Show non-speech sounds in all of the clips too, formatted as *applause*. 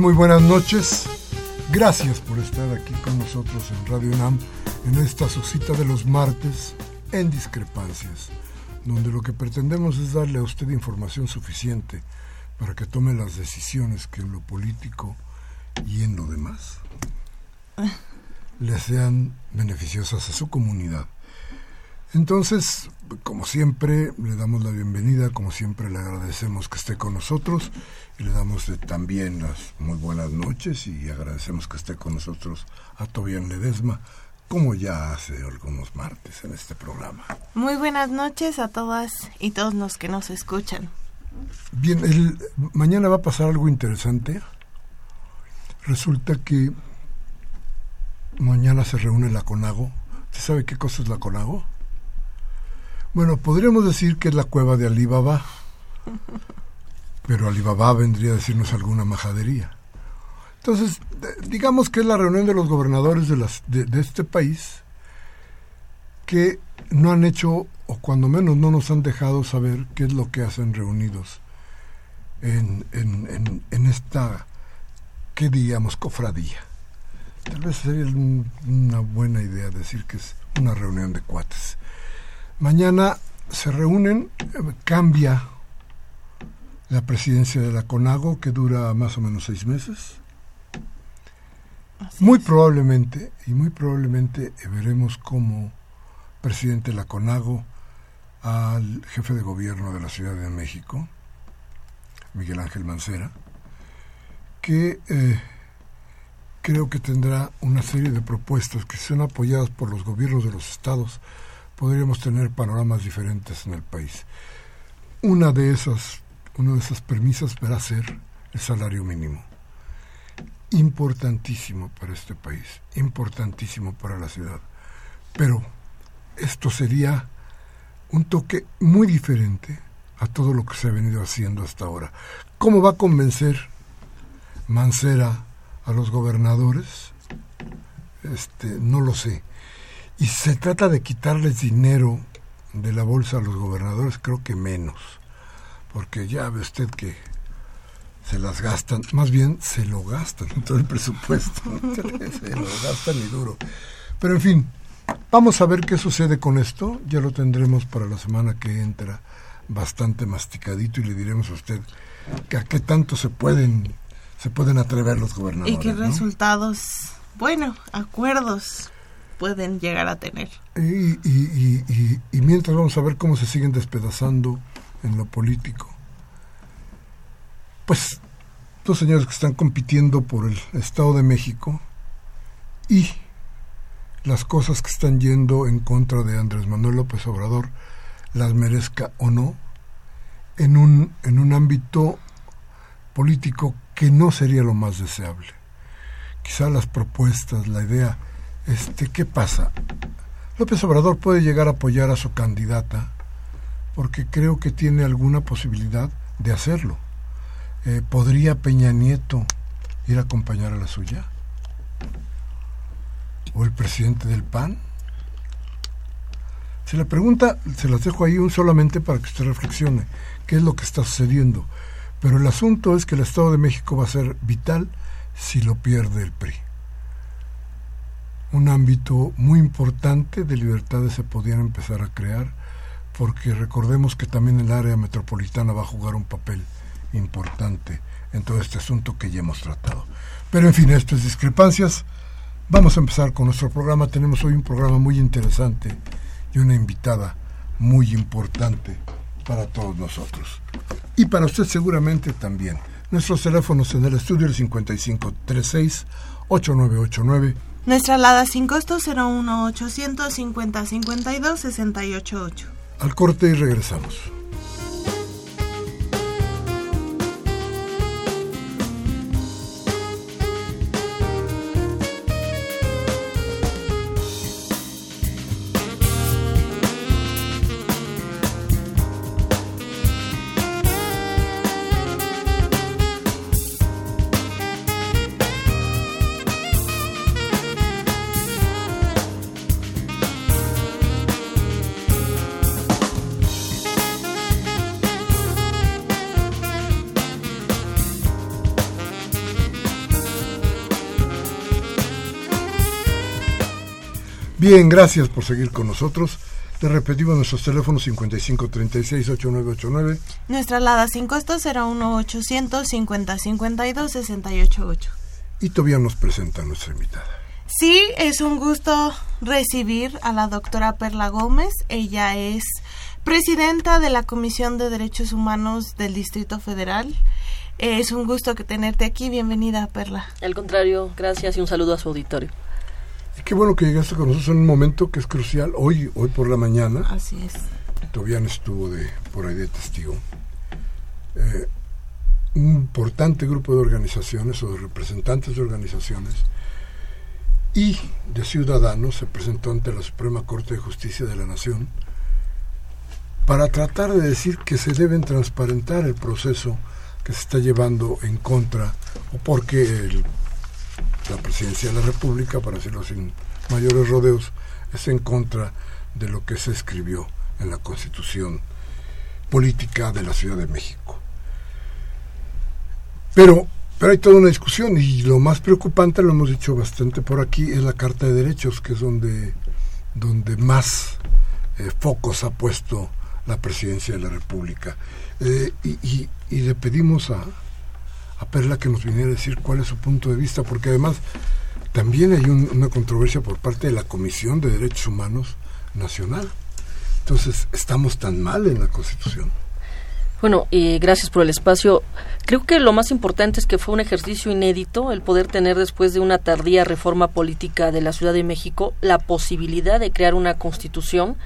Muy buenas noches. Gracias por estar aquí con nosotros en Radio UNAM en esta su cita de los martes en discrepancias, donde lo que pretendemos es darle a usted información suficiente para que tome las decisiones que en lo político y en lo demás le sean beneficiosas a su comunidad. Entonces, como siempre, le damos la bienvenida, como siempre le agradecemos que esté con nosotros y le damos también las muy buenas noches y agradecemos que esté con nosotros a Tobian Ledesma, como ya hace algunos martes en este programa. Muy buenas noches a todas y todos los que nos escuchan. Bien, el, mañana va a pasar algo interesante. Resulta que mañana se reúne la CONAGO. ¿Usted sabe qué cosa es la CONAGO? Bueno, podríamos decir que es la cueva de Alibaba, pero Alibaba vendría a decirnos alguna majadería. Entonces, digamos que es la reunión de los gobernadores de, las, de, este país que no han hecho, o cuando menos no nos han dejado saber qué es lo que hacen reunidos en, en, en, esta, ¿qué diríamos?, cofradía. Tal vez sería una buena idea decir que es una reunión de cuates. Mañana se reúnen, cambia la presidencia de la CONAGO, que dura más o menos seis meses. muy probablemente, y muy probablemente veremos como presidente de la CONAGO al jefe de gobierno de la Ciudad de México, Miguel Ángel Mancera, que eh, creo que tendrá una serie de propuestas que son apoyadas por los gobiernos de los estados podríamos tener panoramas diferentes en el país. Una de esas, una de esas premisas a ser el salario mínimo. Importantísimo para este país, importantísimo para la ciudad. Pero esto sería un toque muy diferente a todo lo que se ha venido haciendo hasta ahora. ¿Cómo va a convencer Mancera a los gobernadores? Este, no lo sé. Y se trata de quitarles dinero de la bolsa a los gobernadores, creo que menos, porque ya ve usted que se las gastan, más bien se lo gastan en todo el presupuesto, *laughs* se lo gastan y duro. Pero en fin, vamos a ver qué sucede con esto, ya lo tendremos para la semana que entra bastante masticadito y le diremos a usted que a qué tanto se pueden se pueden atrever los gobernadores. Y qué resultados, bueno, acuerdos pueden llegar a tener. Y, mientras vamos a ver cómo se siguen despedazando en lo político. Pues dos señores que están compitiendo por el Estado de México y las cosas que están yendo en contra de Andrés Manuel López Obrador, las merezca o no, en un, en un ámbito político que no sería lo más deseable. Quizá las propuestas, la idea este, ¿qué pasa? López Obrador puede llegar a apoyar a su candidata porque creo que tiene alguna posibilidad de hacerlo. Eh, ¿Podría Peña Nieto ir a acompañar a la suya? ¿O el presidente del PAN? Si la pregunta se las dejo ahí un solamente para que usted reflexione qué es lo que está sucediendo. Pero el asunto es que el Estado de México va a ser vital si lo pierde el PRI un ámbito muy importante de libertades se podían empezar a crear porque recordemos que también el área metropolitana va a jugar un papel importante en todo este asunto que ya hemos tratado. Pero en fin, estas discrepancias, vamos a empezar con nuestro programa. Tenemos hoy un programa muy interesante y una invitada muy importante para todos nosotros. Y para usted seguramente también. Nuestros teléfonos en el estudio el 5536 8989 Nuestra alada sin costo 01800 50 52 688. Al corte y regresamos. Bien, gracias por seguir con nosotros. Le repetimos nuestros teléfonos 5536-8989. Nuestra alada sin costo 01800 50 52 688. Y todavía nos presenta nuestra invitada. Sí, es un gusto recibir a la doctora Perla Gómez. Ella es presidenta de la Comisión de Derechos Humanos del Distrito Federal. Es un gusto que tenerte aquí. Bienvenida, Perla. Al contrario, gracias y un saludo a su auditorio. Y qué bueno que llegaste con nosotros en un momento que es crucial, hoy, hoy por la mañana. Así es. Tobián estuvo de, por ahí de testigo. Eh, un importante grupo de organizaciones o de representantes de organizaciones y de ciudadanos se presentó ante la Suprema Corte de Justicia de la Nación para tratar de decir que se deben transparentar el proceso que se está llevando en contra o porque el la presidencia de la República, para decirlo sin mayores rodeos, es en contra de lo que se escribió en la Constitución política de la Ciudad de México. Pero, pero hay toda una discusión y lo más preocupante, lo hemos dicho bastante por aquí, es la Carta de Derechos, que es donde, donde más eh, focos ha puesto la presidencia de la República. Eh, y le pedimos a, a Perla que nos viniera a decir cuál es su punto de vista, porque además también hay una controversia por parte de la Comisión de Derechos Humanos Nacional. Entonces, ¿estamos tan mal en la Constitución? Bueno, y gracias por el espacio. Creo que lo más importante es que fue un ejercicio inédito el poder tener después de una tardía reforma política de la Ciudad de México la posibilidad de crear una constitución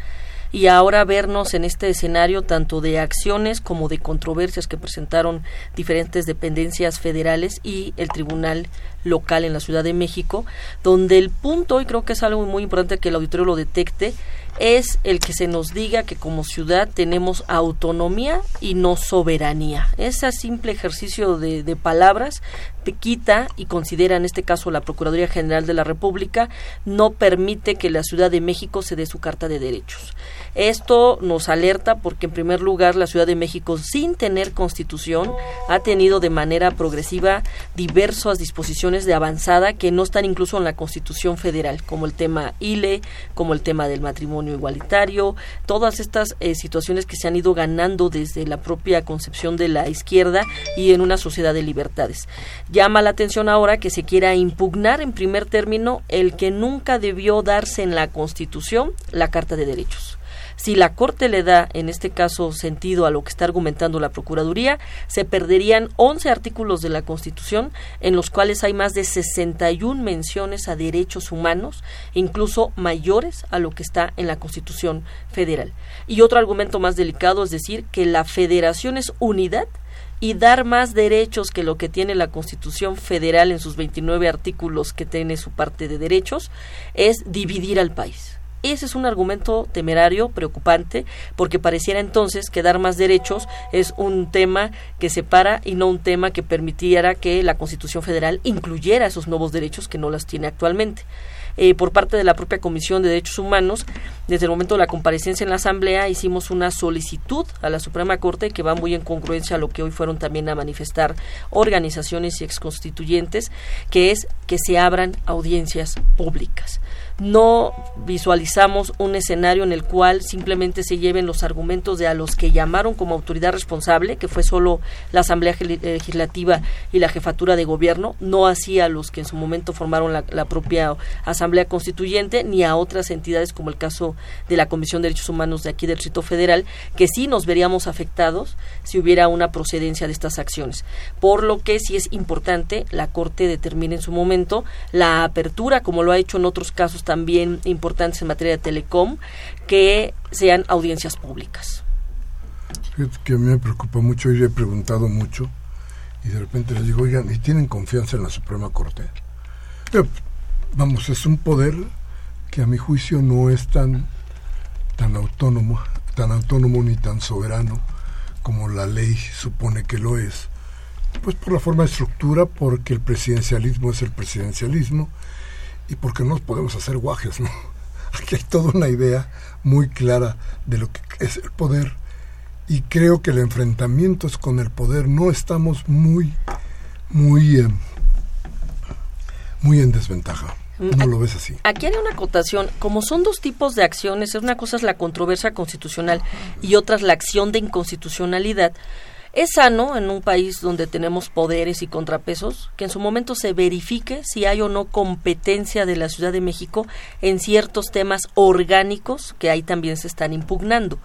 y ahora vernos en este escenario tanto de acciones como de controversias que presentaron diferentes dependencias federales y el Tribunal local en la Ciudad de México, donde el punto, y creo que es algo muy importante que el auditorio lo detecte, es el que se nos diga que como ciudad tenemos autonomía y no soberanía. Ese simple ejercicio de, palabras quita y considera en este caso la Procuraduría General de la República no permite que la Ciudad de México se dé su carta de derechos. Esto nos alerta porque en primer lugar la Ciudad de México sin tener constitución ha tenido de manera progresiva diversas disposiciones de avanzada que no están incluso en la Constitución Federal, como el tema ILE, como el tema del matrimonio igualitario, todas estas eh, situaciones que se han ido ganando desde la propia concepción de la izquierda y en una sociedad de libertades. Llama la atención ahora que se quiera impugnar en primer término el que nunca debió darse en la Constitución la Carta de Derechos. Si la Corte le da, en este caso, sentido a lo que está argumentando la Procuraduría, se perderían 11 artículos de la Constitución en los cuales hay más de 61 menciones a derechos humanos, incluso mayores a lo que está en la Constitución federal. Y otro argumento más delicado es decir que la federación es unidad y dar más derechos que lo que tiene la Constitución Federal en sus 29 artículos que tiene su parte de derechos es dividir al país. Ese es un argumento temerario, preocupante, porque pareciera entonces que dar más derechos es un tema que separa y no un tema que permitiera que la Constitución Federal incluyera esos nuevos derechos que no las tiene actualmente. Eh, por parte de la propia Comisión de Derechos Humanos, desde el momento de la comparecencia en la Asamblea, hicimos una solicitud a la Suprema Corte que va muy en congruencia a lo que hoy fueron también a manifestar organizaciones y exconstituyentes, que es que se abran audiencias públicas no visualizamos un escenario en el cual simplemente se lleven los argumentos de a los que llamaron como autoridad responsable, que fue solo la Asamblea Legislativa y la Jefatura de Gobierno, no así a los que en su momento formaron la, la propia Asamblea Constituyente, ni a otras entidades como el caso de la Comisión de Derechos Humanos de aquí del Distrito Federal, que sí nos veríamos afectados si hubiera una procedencia de estas acciones. Por lo que sí es importante la Corte determine en su momento la apertura, como lo ha hecho en otros casos también importantes en materia de telecom, que sean audiencias públicas. que a mí me preocupa mucho y le he preguntado mucho y de repente les digo, oigan, ¿y tienen confianza en la Suprema Corte? vamos, es un poder que a mi juicio no es tan, tan autónomo, tan autónomo ni tan soberano como la ley supone que lo es. Pues por la forma de estructura, porque el presidencialismo es el presidencialismo y porque no nos podemos hacer guajes, ¿no? *laughs* Aquí hay toda una idea muy clara de lo que es el poder y creo que el enfrentamiento con el poder no estamos muy, muy, eh, muy en desventaja. Mm, no lo ves así. Aquí hay una acotación. Como son dos tipos de acciones, una cosa es la controversia constitucional y otra es la acción de inconstitucionalidad. Es sano en un país donde tenemos poderes y contrapesos que en su momento se verifique si hay o no competencia de la Ciudad de México en ciertos temas orgánicos que ahí también se están impugnando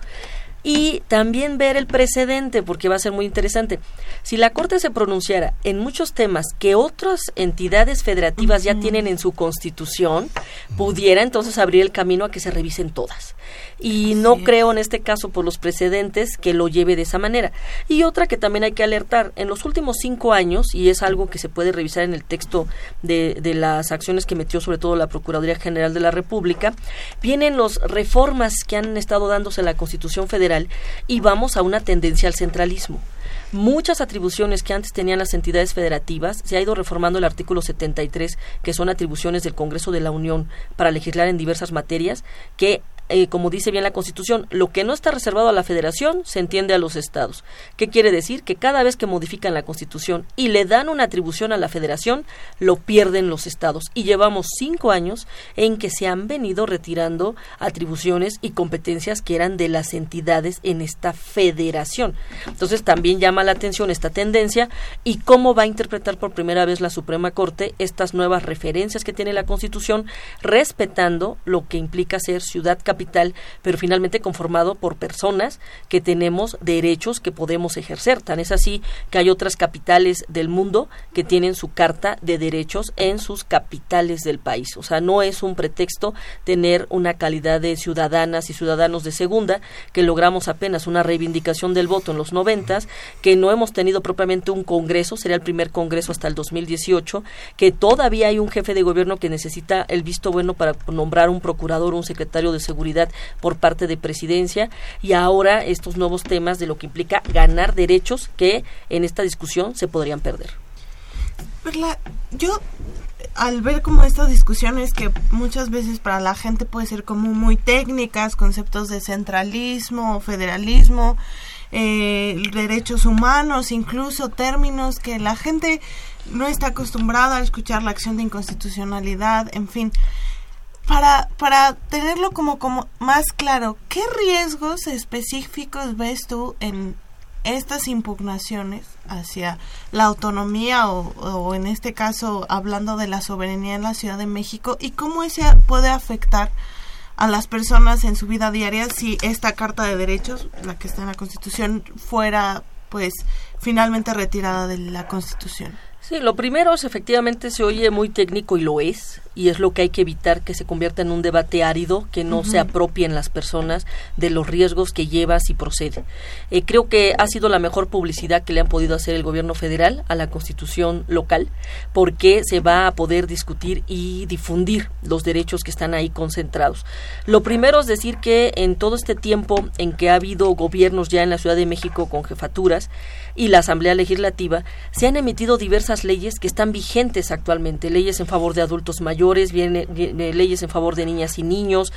y también ver el precedente, porque va a ser muy interesante. Si la Corte se pronunciara en muchos temas que otras entidades federativas ya tienen en su constitución, pudiera entonces abrir el camino a que se revisen todas. Y no creo en este caso por los precedentes que lo lleve de esa manera. Y otra que también hay que alertar, en los últimos cinco años, y es algo que se puede revisar en el texto de, de las acciones que metió sobre todo la Procuraduría General de la República, vienen las reformas que han estado dándose a la Constitución Federal y vamos a una tendencia al centralismo. Muchas atribuciones que antes tenían las entidades federativas, se ha ido reformando el artículo 73, que son atribuciones del Congreso de la Unión para legislar en diversas materias, que eh, como dice bien la Constitución, lo que no está reservado a la Federación se entiende a los estados. ¿Qué quiere decir? Que cada vez que modifican la Constitución y le dan una atribución a la Federación, lo pierden los estados. Y llevamos cinco años en que se han venido retirando atribuciones y competencias que eran de las entidades en esta federación. Entonces también llama la atención esta tendencia y cómo va a interpretar por primera vez la Suprema Corte estas nuevas referencias que tiene la Constitución, respetando lo que implica ser ciudad capital pero finalmente conformado por personas que tenemos derechos que podemos ejercer. Tan es así que hay otras capitales del mundo que tienen su carta de derechos en sus capitales del país. O sea, no es un pretexto tener una calidad de ciudadanas y ciudadanos de segunda, que logramos apenas una reivindicación del voto en los noventas, que no hemos tenido propiamente un congreso, sería el primer congreso hasta el 2018, que todavía hay un jefe de gobierno que necesita el visto bueno para nombrar un procurador, un secretario de seguridad por parte de presidencia y ahora estos nuevos temas de lo que implica ganar derechos que en esta discusión se podrían perder. yo al ver como estas discusiones que muchas veces para la gente puede ser como muy técnicas, conceptos de centralismo, federalismo, eh, derechos humanos, incluso términos que la gente no está acostumbrada a escuchar la acción de inconstitucionalidad, en fin para, para tenerlo como, como más claro, ¿qué riesgos específicos ves tú en estas impugnaciones hacia la autonomía o, en este caso hablando de la soberanía en la Ciudad de México y cómo eso puede afectar a las personas en su vida diaria si esta Carta de Derechos, la que está en la Constitución, fuera pues finalmente retirada de la Constitución? Sí, lo primero es efectivamente se oye muy técnico y lo es, y es lo que hay que evitar que se convierta en un debate árido, que no se apropien las personas de los riesgos que lleva si procede. Eh, creo que ha sido la mejor publicidad que le han podido hacer el gobierno federal a la constitución local, porque se va a poder discutir y difundir los derechos que están ahí concentrados. Lo primero es decir que en todo este tiempo en que ha habido gobiernos ya en la Ciudad de México con jefaturas, y la Asamblea Legislativa, se han emitido diversas leyes que están vigentes actualmente, leyes en favor de adultos mayores, viene, leyes en favor de niñas y niños,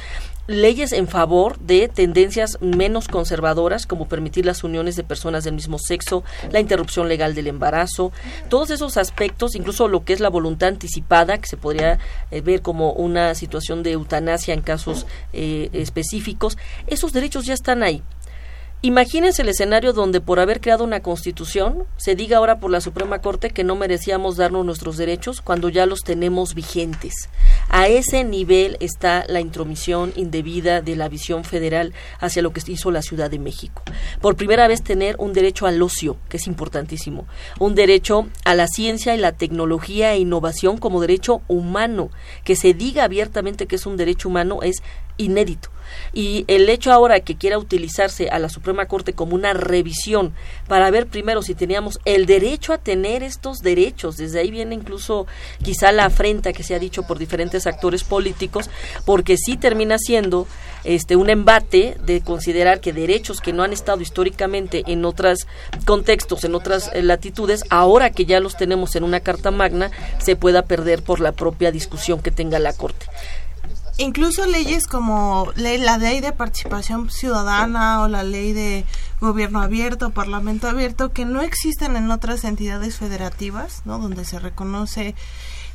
leyes en favor de tendencias menos conservadoras, como permitir las uniones de personas del mismo sexo, la interrupción legal del embarazo, todos esos aspectos, incluso lo que es la voluntad anticipada, que se podría eh, ver como una situación de eutanasia en casos eh, específicos, esos derechos ya están ahí. Imagínense el escenario donde por haber creado una constitución se diga ahora por la Suprema Corte que no merecíamos darnos nuestros derechos cuando ya los tenemos vigentes. A ese nivel está la intromisión indebida de la visión federal hacia lo que hizo la Ciudad de México. Por primera vez tener un derecho al ocio, que es importantísimo, un derecho a la ciencia y la tecnología e innovación como derecho humano, que se diga abiertamente que es un derecho humano es inédito. Y el hecho ahora que quiera utilizarse a la Suprema Corte como una revisión para ver primero si teníamos el derecho a tener estos derechos, desde ahí viene incluso quizá la afrenta que se ha dicho por diferentes actores políticos, porque sí termina siendo este un embate de considerar que derechos que no han estado históricamente en otros contextos, en otras eh, latitudes, ahora que ya los tenemos en una Carta Magna, se pueda perder por la propia discusión que tenga la Corte incluso leyes como la ley de participación ciudadana o la ley de gobierno abierto, parlamento abierto, que no existen en otras entidades federativas, ¿no? Donde se reconoce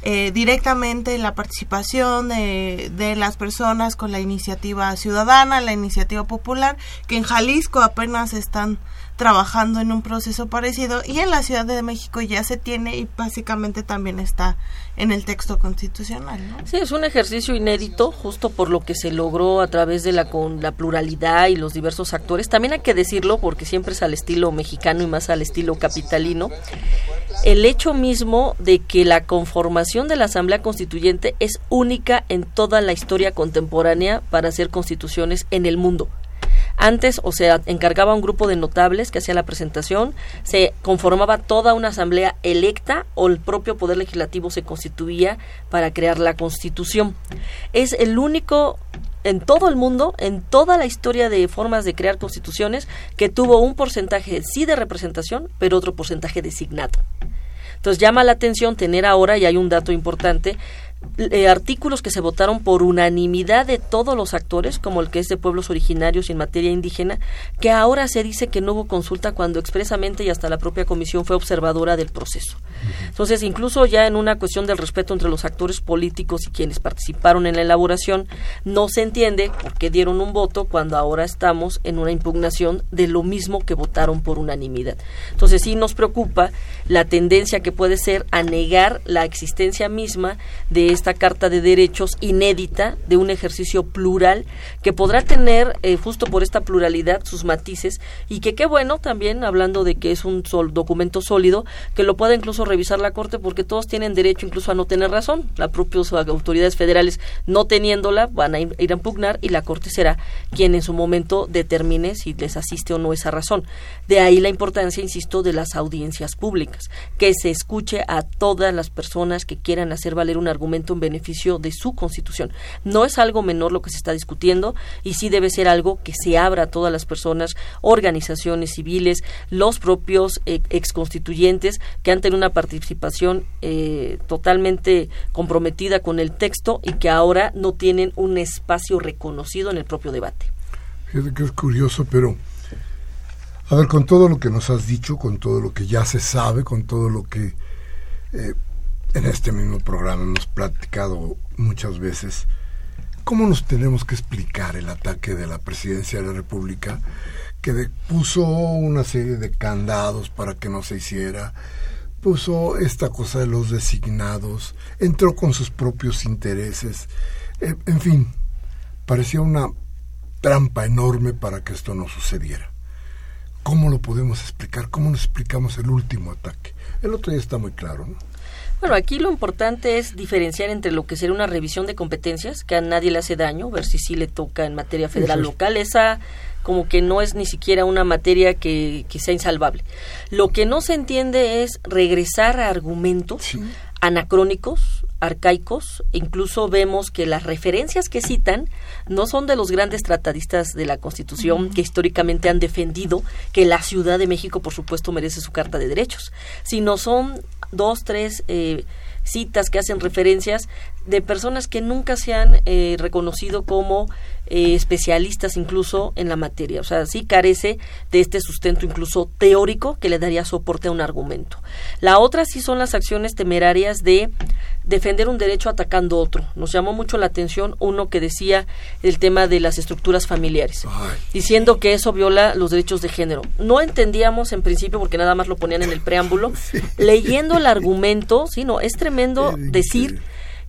eh, directamente la participación de, de las personas con la iniciativa ciudadana, la iniciativa popular, que en Jalisco apenas están trabajando en un proceso parecido y en la Ciudad de México ya se tiene y básicamente también está en el texto constitucional. Sí, es un ejercicio inédito justo por lo que se logró a través de la, con la pluralidad y los diversos actores. También hay que decirlo porque siempre es al estilo mexicano y más al estilo capitalino. El hecho mismo de que la conformación de la Asamblea Constituyente es única en toda la historia contemporánea para hacer constituciones en el mundo. Antes, o sea, encargaba un grupo de notables que hacía la presentación, se conformaba toda una asamblea electa o el propio poder legislativo se constituía para crear la constitución. Es el único en todo el mundo, en toda la historia de formas de crear constituciones, que tuvo un porcentaje sí de representación, pero otro porcentaje designado. Entonces llama la atención tener ahora, y hay un dato importante, eh, artículos que se votaron por unanimidad de todos los actores, como el que es de pueblos originarios y en materia indígena, que ahora se dice que no hubo consulta cuando expresamente y hasta la propia comisión fue observadora del proceso. Entonces, incluso ya en una cuestión del respeto entre los actores políticos y quienes participaron en la elaboración, no se entiende por qué dieron un voto cuando ahora estamos en una impugnación de lo mismo que votaron por unanimidad. Entonces, sí nos preocupa la tendencia que puede ser a negar la existencia misma de esta Carta de Derechos inédita, de un ejercicio plural, que podrá tener, eh, justo por esta pluralidad, sus matices, y que qué bueno también, hablando de que es un sol, documento sólido, que lo pueda incluso revisar la Corte, porque todos tienen derecho incluso a no tener razón. Las propias autoridades federales, no teniéndola, van a ir, a impugnar, y la Corte será quien en su momento determine si les asiste o no esa razón. De ahí la importancia, insisto, de las audiencias públicas, que se escuche a todas las personas que quieran hacer valer un argumento en beneficio de su constitución. No es algo menor lo que se está discutiendo y sí debe ser algo que se abra a todas las personas, organizaciones civiles, los propios eh, exconstituyentes que han tenido una participación eh, totalmente comprometida con el texto y que ahora no tienen un espacio reconocido en el propio debate. Fíjate que es curioso, pero a ver, con todo lo que nos has dicho, con todo lo que ya se sabe, con todo lo que eh, en este mismo programa hemos platicado muchas veces cómo nos tenemos que explicar el ataque de la presidencia de la República que puso una serie de candados para que no se hiciera, puso esta cosa de los designados, entró con sus propios intereses, eh, en fin, parecía una trampa enorme para que esto no sucediera. ¿Cómo lo podemos explicar? ¿Cómo nos explicamos el último ataque? El otro ya está muy claro, ¿no? Bueno, aquí lo importante es diferenciar entre lo que sería una revisión de competencias, que a nadie le hace daño, ver si sí le toca en materia federal local. Esa como que no es ni siquiera una materia que, que sea insalvable. Lo que no se entiende es regresar a argumentos anacrónicos, arcaicos, incluso vemos que las referencias que citan no son de los grandes tratadistas de la Constitución que históricamente han defendido que la Ciudad de México, por supuesto, merece su Carta de Derechos, sino son dos, tres eh, citas que hacen referencias de personas que nunca se han eh, reconocido como eh, especialistas incluso en la materia. O sea, sí carece de este sustento incluso teórico que le daría soporte a un argumento. La otra sí son las acciones temerarias de defender un derecho atacando otro. Nos llamó mucho la atención uno que decía el tema de las estructuras familiares, diciendo que eso viola los derechos de género. No entendíamos en principio porque nada más lo ponían en el preámbulo. *laughs* Leyendo el argumento, sí, no, es tremendo decir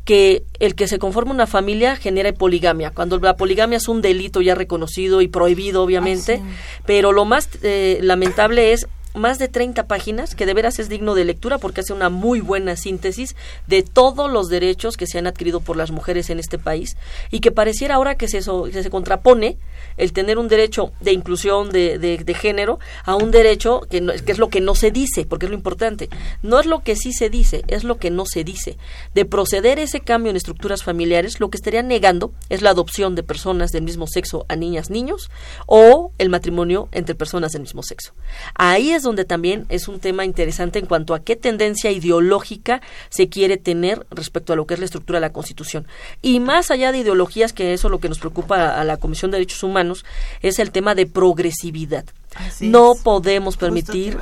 que el que se conforma una familia genera poligamia, cuando la poligamia es un delito ya reconocido y prohibido, obviamente, pero lo más eh, lamentable es más de 30 páginas, que de veras es digno de lectura porque hace una muy buena síntesis de todos los derechos que se han adquirido por las mujeres en este país y que pareciera ahora que se, que se contrapone el tener un derecho de inclusión de, de, género a un derecho que, que es lo que no se dice, porque es lo importante. No es lo que sí se dice, es lo que no se dice. De proceder ese cambio en estructuras familiares, lo que estarían negando es la adopción de personas del mismo sexo a niñas, niños o el matrimonio entre personas del mismo sexo. Ahí es también es un tema interesante en cuanto a qué tendencia ideológica se quiere tener respecto a lo que es la estructura de la Constitución. Y más allá de ideologías, que eso es lo que nos preocupa a la Comisión de Derechos Humanos, es el tema de progresividad. no podemos permitir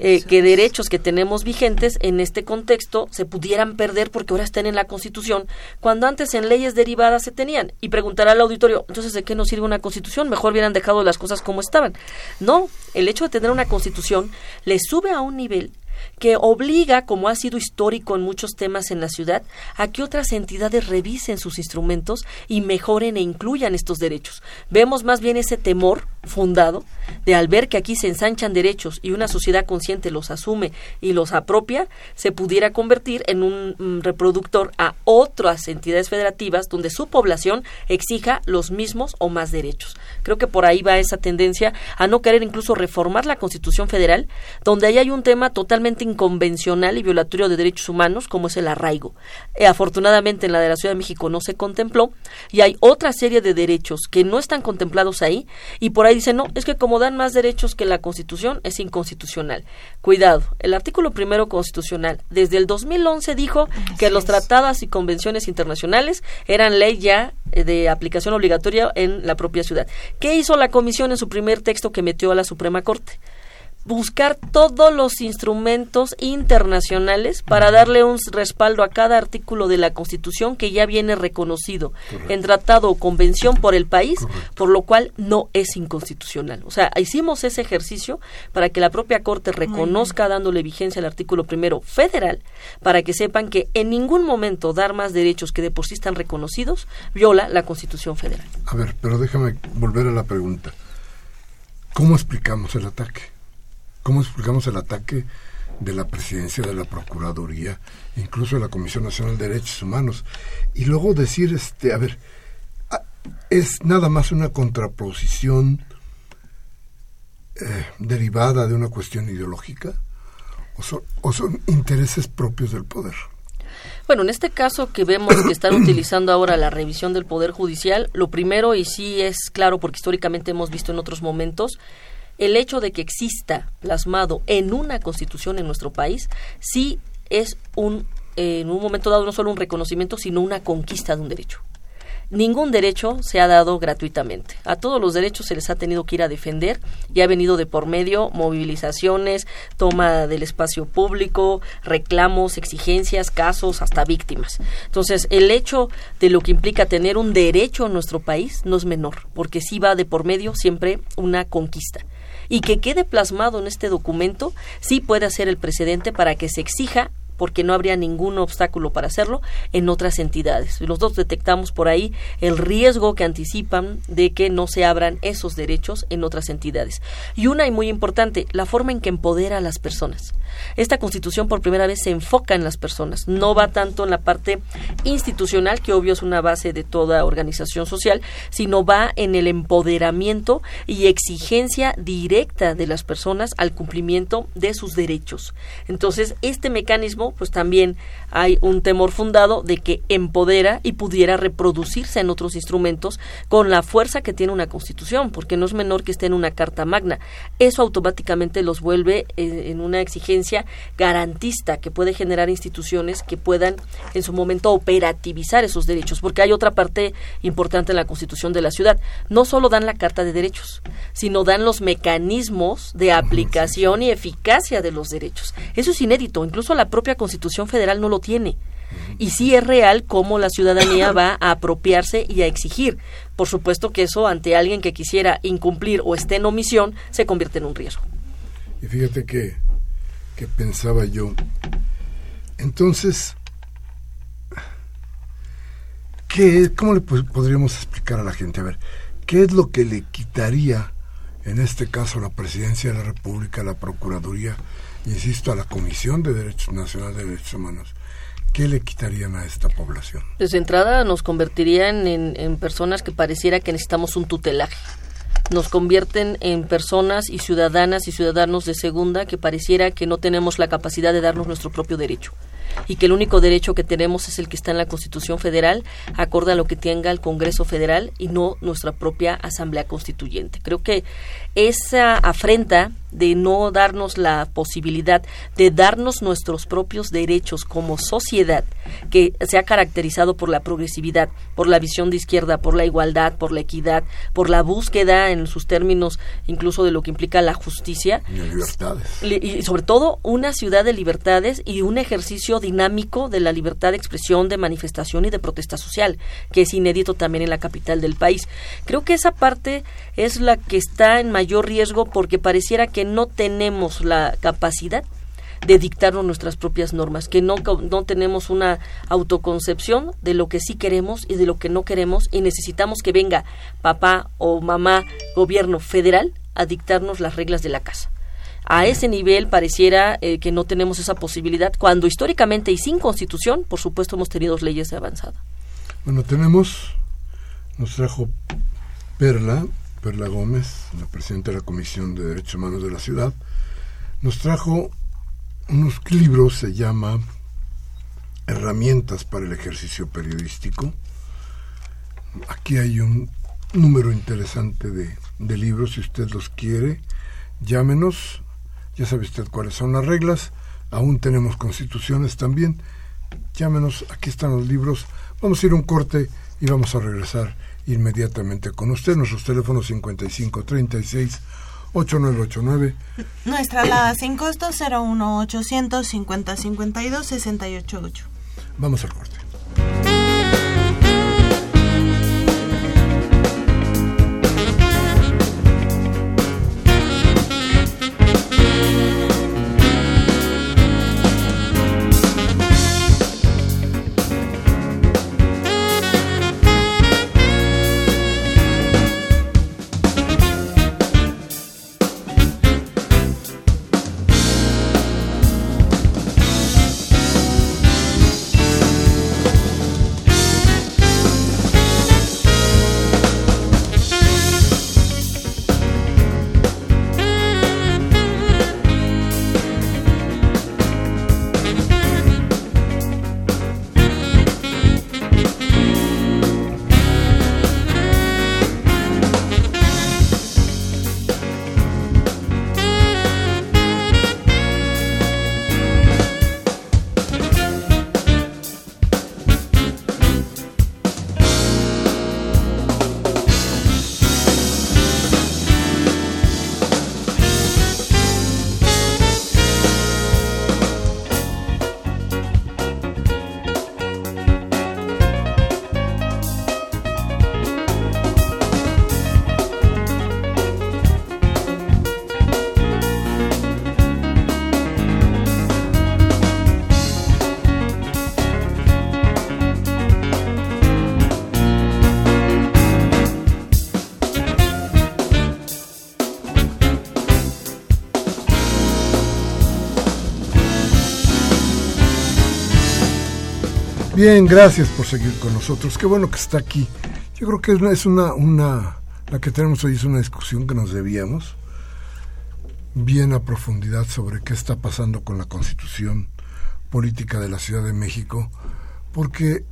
eh, que derechos que tenemos vigentes en este contexto se pudieran perder porque ahora están en la Constitución, cuando antes en leyes derivadas se tenían. Y preguntará al auditorio, entonces, ¿de qué nos sirve una Constitución? Mejor hubieran dejado las cosas como estaban. No, el hecho de tener una Constitución le sube a un nivel que obliga, como ha sido histórico en muchos temas en la ciudad, a que otras entidades revisen sus instrumentos y mejoren e incluyan estos derechos. Vemos más bien ese temor fundado de al ver que aquí se ensanchan derechos y una sociedad consciente los asume y los apropia, se pudiera convertir en un mm, reproductor a otras entidades federativas donde su población exija los mismos o más derechos. Creo que por ahí va esa tendencia a no querer incluso reformar la Constitución Federal, donde ahí hay un tema totalmente inconvencional y violatorio de derechos humanos, como es el arraigo. Eh, afortunadamente en la de la Ciudad de México no se contempló y hay otra serie de derechos que no están contemplados ahí y por ahí dicen, no, es que como dan más derechos que la Constitución, es inconstitucional. Cuidado, el artículo primero constitucional desde el 2011 dijo que los tratados y convenciones internacionales eran ley ya eh, de aplicación obligatoria en la propia ciudad. ¿Qué hizo la Comisión en su primer texto que metió a la Suprema Corte? Buscar todos los instrumentos internacionales para darle un respaldo a cada artículo de la Constitución que ya viene reconocido en tratado o convención por el país, por lo cual no es inconstitucional. O sea, hicimos ese ejercicio para que la propia Corte reconozca dándole vigencia al artículo primero federal, para que sepan que en ningún momento dar más derechos que de por sí están reconocidos viola la Constitución federal. A ver, pero déjame volver a la pregunta. ¿Cómo explicamos el ataque? ¿Cómo explicamos el ataque de la presidencia de la Procuraduría, incluso de la Comisión Nacional de Derechos Humanos? Y luego decir, este, a ver, es nada más una contraposición eh, derivada de una cuestión ideológica o son, o son intereses propios del poder. Bueno, en este caso que vemos que están *coughs* utilizando ahora la revisión del Poder Judicial, lo primero, y sí es claro porque históricamente hemos visto en otros momentos, el hecho de que exista plasmado en una constitución en nuestro país sí es un en un momento dado no solo un reconocimiento sino una conquista de un derecho ningún derecho se ha dado gratuitamente. A todos los derechos se les ha tenido que ir a defender y ha venido de por medio movilizaciones, toma del espacio público, reclamos, exigencias, casos, hasta víctimas. Entonces, el hecho de lo que implica tener un derecho en nuestro país no es menor, porque sí va de por medio siempre una conquista y que quede plasmado en este documento sí puede ser el precedente para que se exija porque no habría ningún obstáculo para hacerlo en otras entidades. Los dos detectamos por ahí el riesgo que anticipan de que no se abran esos derechos en otras entidades. Y una y muy importante, la forma en que empodera a las personas. Esta constitución por primera vez se enfoca en las personas, no va tanto en la parte institucional, que obvio es una base de toda organización social, sino va en el empoderamiento y exigencia directa de las personas al cumplimiento de sus derechos. Entonces, este mecanismo mismo, pues también hay un temor fundado de que empodera y pudiera reproducirse en otros instrumentos con la fuerza que tiene una constitución, porque no es menor que esté en una carta magna. Eso automáticamente los vuelve eh, en una exigencia garantista que puede generar instituciones que puedan en su momento operativizar esos derechos, porque hay otra parte importante en la constitución de la ciudad. No solo dan la carta de derechos, sino dan los mecanismos de aplicación y eficacia de los derechos. Eso es inédito, incluso la propia constitución federal no lo tiene. Y sí es real cómo la ciudadanía *coughs* va a apropiarse y a exigir. Por supuesto que eso ante alguien que quisiera incumplir o esté en omisión se convierte en un riesgo. Y fíjate que, que pensaba yo, entonces, ¿qué, ¿cómo le podríamos explicar a la gente? A ver, ¿qué es lo que le quitaría, en este caso, la presidencia de la República, la Procuraduría, insisto, a la Comisión de Derechos Nacionales de Derechos Humanos? ¿Qué le quitarían a esta población? Desde entrada nos convertirían en, personas que pareciera que necesitamos un tutelaje. Nos convierten en personas y ciudadanas y ciudadanos de segunda que pareciera que no tenemos la capacidad de darnos nuestro propio derecho y que el único derecho que tenemos es el que está en la Constitución Federal, acorde a lo que tenga el Congreso Federal y no nuestra propia Asamblea Constituyente. Creo que esa afrenta de no darnos la posibilidad de darnos nuestros propios derechos como sociedad que se ha caracterizado por la progresividad, por la visión de izquierda, por la igualdad, por la equidad, por la búsqueda en sus términos incluso de lo que implica la justicia. Y libertades. Y sobre todo una ciudad de libertades y un ejercicio dinámico de la libertad de expresión, de manifestación y de protesta social, que es inédito también en la capital del país. Creo que esa parte es la que está en mayor riesgo porque pareciera que no tenemos la capacidad de dictarnos nuestras propias normas, que no, no tenemos una autoconcepción de lo que sí queremos y de lo que no queremos y necesitamos que venga papá o mamá, gobierno federal a dictarnos las reglas de la casa. A ese nivel pareciera eh, que no tenemos esa posibilidad, cuando históricamente y sin constitución, por supuesto, hemos tenido leyes de avanzada. Bueno, tenemos, nos trajo Perla, Perla Gómez, la presidenta de la Comisión de Derechos Humanos de la ciudad, nos trajo unos libros, se llama Herramientas para el ejercicio periodístico. Aquí hay un número interesante de, de libros, si usted los quiere, llámenos, ya sabe usted cuáles son las reglas, aún tenemos constituciones también, llámenos, aquí están los libros, vamos a ir un corte y vamos a regresar inmediatamente con usted. Nuestros teléfonos 5536 8989. Nuestra alada sin costo 01800 5052 688. Vamos al corte. Bien, gracias por seguir con nosotros. Qué bueno que está aquí. Yo creo que es una, una, la que tenemos hoy es una discusión que nos debíamos bien a profundidad sobre qué está pasando con la Constitución política de la Ciudad de México, porque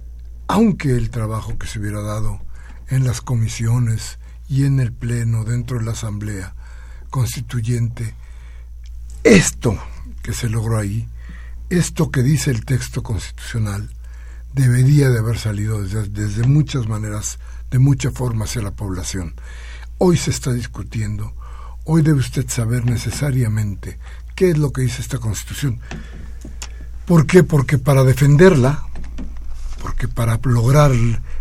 aunque el trabajo que se hubiera dado en las comisiones y en el Pleno, dentro de la Asamblea Constituyente, esto que se logró ahí, esto que dice el texto constitucional, debería de haber salido desde, muchas maneras, de mucha forma hacia la población. Hoy se está discutiendo, hoy debe usted saber necesariamente qué es lo que dice esta constitución. ¿Por qué? Porque para defenderla, porque para lograr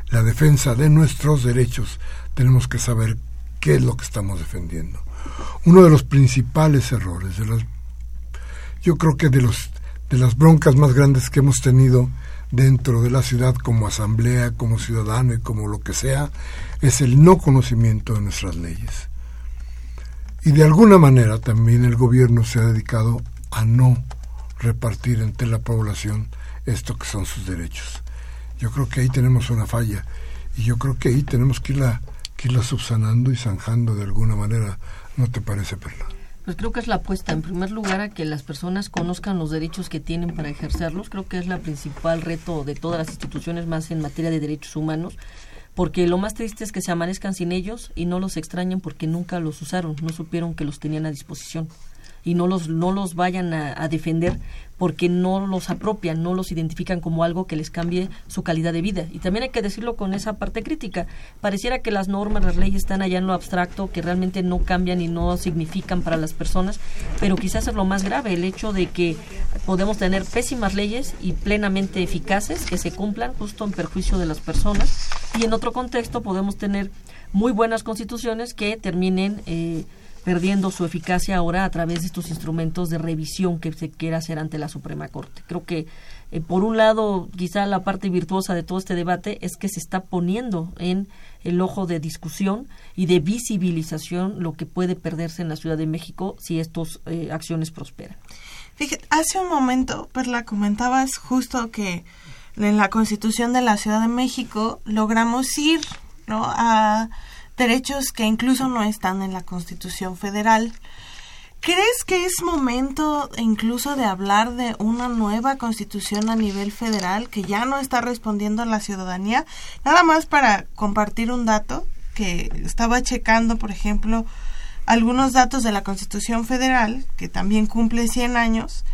la defensa de nuestros derechos tenemos que saber qué es lo que estamos defendiendo. Uno de los principales errores, de los, yo creo que de, los, de las broncas más grandes que hemos tenido dentro de la ciudad como asamblea, como ciudadano y como lo que sea, es el no conocimiento de nuestras leyes. Y de alguna manera también el gobierno se ha dedicado a no repartir entre la población esto que son sus derechos. Yo creo que ahí tenemos una falla y yo creo que ahí tenemos que irla, que irla subsanando y zanjando de alguna manera. ¿No te parece, Perla? Pues creo que es la apuesta, en primer lugar, a que las personas conozcan los derechos que tienen para ejercerlos. Creo que es la principal reto de todas las instituciones, más en materia de derechos humanos, porque lo más triste es que se amanezcan sin ellos y no los extrañen porque nunca los usaron, no supieron que los tenían a disposición y no los, no los vayan a, defender porque no los apropian, no los identifican como algo que les cambie su calidad de vida. Y también hay que decirlo con esa parte crítica. Pareciera que las normas, las leyes están allá en lo abstracto, que realmente no cambian y no significan para las personas, pero quizás es lo más grave, el hecho de que podemos tener pésimas leyes y plenamente eficaces que se cumplan justo en perjuicio de las personas. Y en otro contexto podemos tener muy buenas constituciones que terminen... Eh, perdiendo su eficacia ahora a través de estos instrumentos de revisión que se quiere hacer ante la Suprema Corte. Creo que, eh, por un lado, quizá la parte virtuosa de todo este debate es que se está poniendo en el ojo de discusión y de visibilización lo que puede perderse en la Ciudad de México si estas eh, acciones prosperan. Fíjate, hace un momento, Perla, comentabas justo que en la Constitución de la Ciudad de México logramos ir ¿no? a derechos que incluso no están en la Constitución Federal. ¿Crees que es momento incluso de hablar de una nueva constitución a nivel federal que ya no está respondiendo a la ciudadanía? Nada más para compartir un dato que estaba checando, por ejemplo, algunos datos de la Constitución Federal, que también cumple 100 años,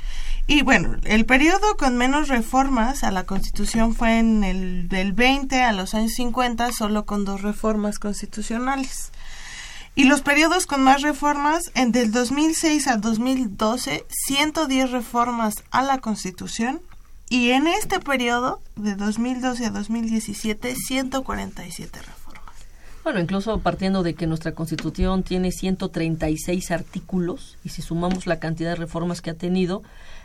y bueno, el periodo con menos reformas a la Constitución fue en el del 20 a los años 50, solo con dos reformas constitucionales. Y los periodos con más reformas, en del 2006 al 2012, 110 reformas a la Constitución. Y en este periodo, de 2012 a 2017, 147 reformas. Bueno, incluso partiendo de que nuestra Constitución tiene 136 artículos, y si sumamos la cantidad de reformas que ha tenido,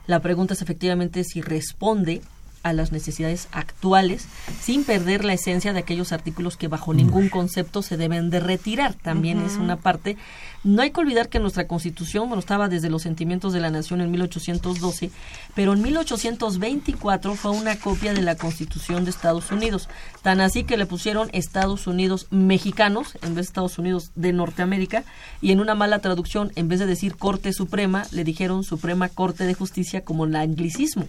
la pregunta es efectivamente si responde a las necesidades actuales sin perder la esencia de aquellos artículos que bajo ningún concepto se deben de retirar. También es una parte. No hay que olvidar que nuestra constitución, bueno, estaba desde los sentimientos de la nación en 1812, pero en 1824 fue una copia de la constitución de Estados Unidos. Tan así que le pusieron Estados Unidos mexicanos en vez de Estados Unidos de Norteamérica y en una mala traducción, en vez de decir Corte Suprema, le dijeron Suprema Corte de Justicia como el anglicismo.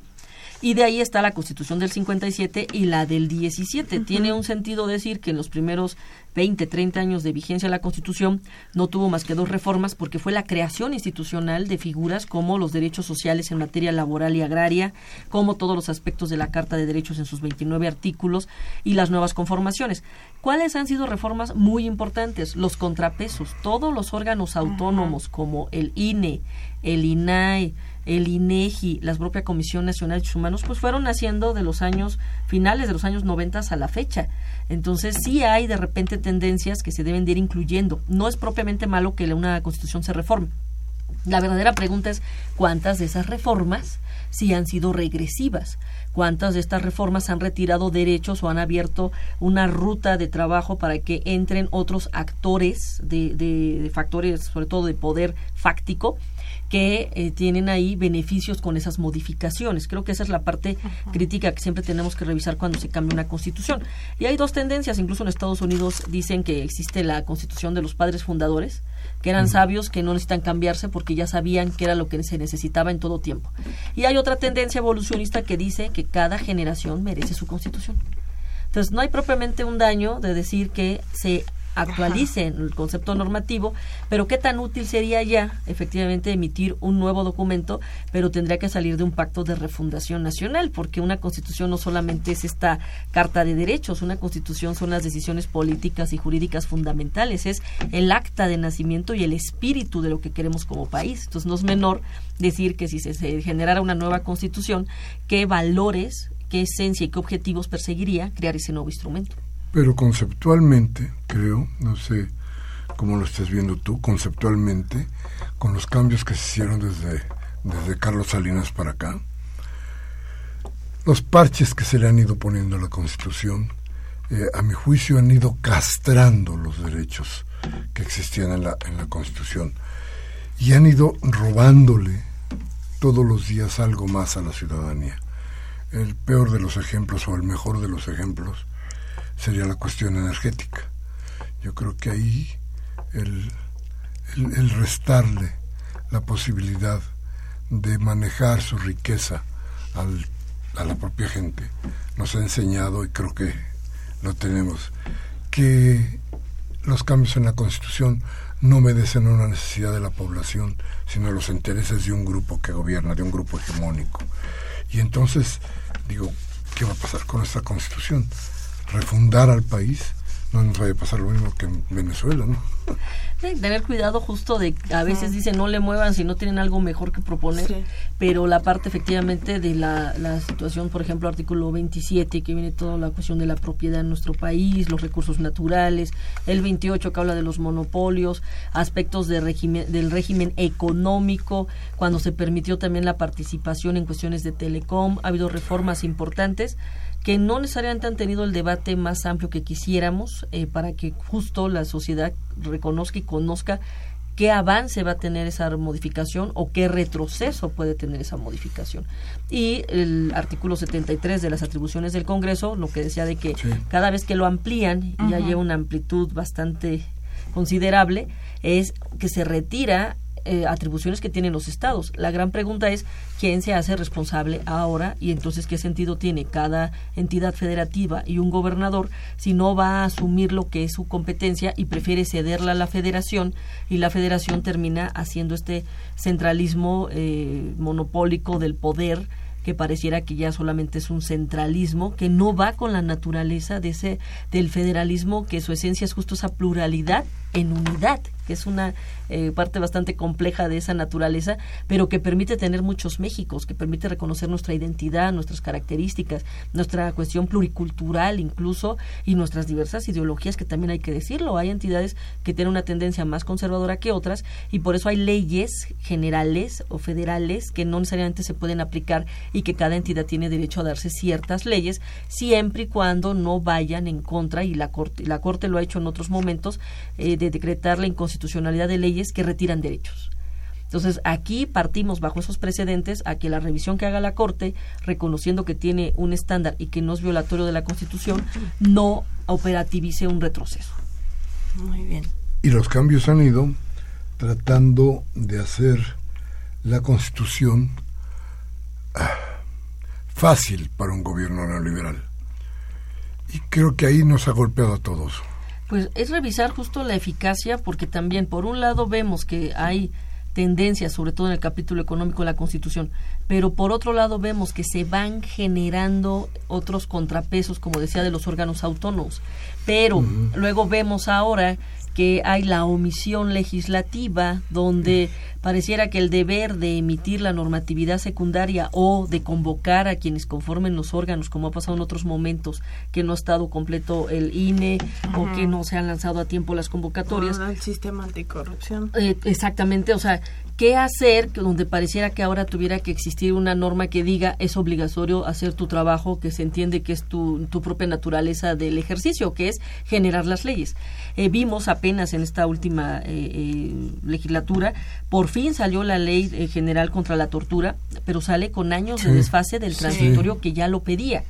Y de ahí está la Constitución del 57 y la del 17. Tiene un sentido decir que en los primeros 20, 30 años de vigencia de la Constitución no tuvo más que dos reformas porque fue la creación institucional de figuras como los derechos sociales en materia laboral y agraria, como todos los aspectos de la Carta de Derechos en sus 29 artículos y las nuevas conformaciones. ¿Cuáles han sido reformas muy importantes? Los contrapesos, todos los órganos autónomos como el INE, el INAI, el INEGI, la propia Comisión Nacional de Derechos Humanos, pues fueron naciendo de los años finales de los años 90 a la fecha. Entonces sí hay de repente tendencias que se deben de ir incluyendo. No es propiamente malo que una constitución se reforme. La verdadera pregunta es cuántas de esas reformas sí han sido regresivas, cuántas de estas reformas han retirado derechos o han abierto una ruta de trabajo para que entren otros actores de, de factores, sobre todo de poder fáctico, que eh, tienen ahí beneficios con esas modificaciones. Creo que esa es la parte crítica que siempre tenemos que revisar cuando se cambia una constitución. Y hay dos tendencias, incluso en Estados Unidos dicen que existe la constitución de los padres fundadores, que eran sabios que no necesitan cambiarse porque ya sabían que era lo que se necesitaba en todo tiempo. Y hay otra tendencia evolucionista que dice que cada generación merece su constitución. Entonces, no hay propiamente un daño de decir que se actualice el concepto normativo, pero qué tan útil sería ya efectivamente emitir un nuevo documento, pero tendría que salir de un pacto de refundación nacional, porque una constitución no solamente es esta carta de derechos, una constitución son las decisiones políticas y jurídicas fundamentales, es el acta de nacimiento y el espíritu de lo que queremos como país. Entonces no es menor decir que si se, se generara una nueva constitución, qué valores, qué esencia y qué objetivos perseguiría crear ese nuevo instrumento. Pero conceptualmente, creo, no sé cómo lo estés viendo tú, conceptualmente, con los cambios que se hicieron desde, desde Carlos Salinas para acá, los parches que se le han ido poniendo a la Constitución, eh, a mi juicio han ido castrando los derechos que existían en la, en la Constitución y han ido robándole todos los días algo más a la ciudadanía. El peor de los ejemplos o el mejor de los ejemplos sería la cuestión energética. Yo creo que ahí el, restarle la posibilidad de manejar su riqueza al, a la propia gente nos ha enseñado, y creo que lo tenemos, que los cambios en la Constitución no obedecen a una necesidad de la población, sino a los intereses de un grupo que gobierna, de un grupo hegemónico. Y entonces, digo, ¿qué va a pasar con esta Constitución? Refundar al país, no nos vaya a pasar lo mismo que en Venezuela, ¿no? *laughs* tener cuidado justo de, a veces dicen no le muevan si no tienen algo mejor que proponer, pero la parte efectivamente de la, la situación, por ejemplo, artículo 27, que viene toda la cuestión de la propiedad en nuestro país, los recursos naturales, el 28 que habla de los monopolios, aspectos de régimen, del régimen económico, cuando se permitió también la participación en cuestiones de telecom, ha habido reformas importantes que no necesariamente han tenido el debate más amplio que quisiéramos eh, para que justo la sociedad reconozca y conozca qué avance va a tener esa modificación o qué retroceso puede tener esa modificación. Y el artículo 73 de las atribuciones del Congreso, lo que decía de que cada vez que lo amplían, y ya lleva una amplitud bastante considerable, es que se retira eh, atribuciones que tienen los estados. La gran pregunta es quién se hace responsable ahora y entonces qué sentido tiene cada entidad federativa y un gobernador si no va a asumir lo que es su competencia y prefiere cederla a la federación y la federación termina haciendo este centralismo eh, monopólico del poder que pareciera que ya solamente es un centralismo que no va con la naturaleza de ese del federalismo que su esencia es justo esa pluralidad en unidad que es una eh, parte bastante compleja de esa naturaleza, pero que permite tener muchos Méxicos, que permite reconocer nuestra identidad, nuestras características, nuestra cuestión pluricultural incluso, y nuestras diversas ideologías, que también hay que decirlo. Hay entidades que tienen una tendencia más conservadora que otras, y por eso hay leyes generales o federales que no necesariamente se pueden aplicar y que cada entidad tiene derecho a darse ciertas leyes, siempre y cuando no vayan en contra, y la Corte, la corte lo ha hecho en otros momentos, eh, de decretar la inconstitucionalidad constitucionalidad de leyes que retiran derechos. Entonces, aquí partimos bajo esos precedentes a que la revisión que haga la Corte, reconociendo que tiene un estándar y que no es violatorio de la Constitución, no operativice un retroceso. Muy bien. Y los cambios han ido tratando de hacer la Constitución ah, fácil para un gobierno neoliberal. Y creo que ahí nos ha golpeado a todos. Pues es revisar justo la eficacia, porque también por un lado vemos que hay tendencias, sobre todo en el capítulo económico de la Constitución, pero por otro lado vemos que se van generando otros contrapesos, como decía, de los órganos autónomos. Pero luego vemos ahora que hay la omisión legislativa, donde pareciera que el deber de emitir la normatividad secundaria o de convocar a quienes conformen los órganos, como ha pasado en otros momentos, que no ha estado completo el INE o que no se han lanzado a tiempo las convocatorias. el sistema anticorrupción. Eh, exactamente, o sea, ¿qué hacer donde pareciera que ahora tuviera que existir una norma que diga es obligatorio hacer tu trabajo, que se entiende que es tu, tu propia naturaleza del ejercicio, que es generar las leyes? Eh, vimos apenas en esta última eh, eh, legislatura, por fin salió la ley general contra la tortura, pero sale con años de desfase del transitorio que ya lo pedía.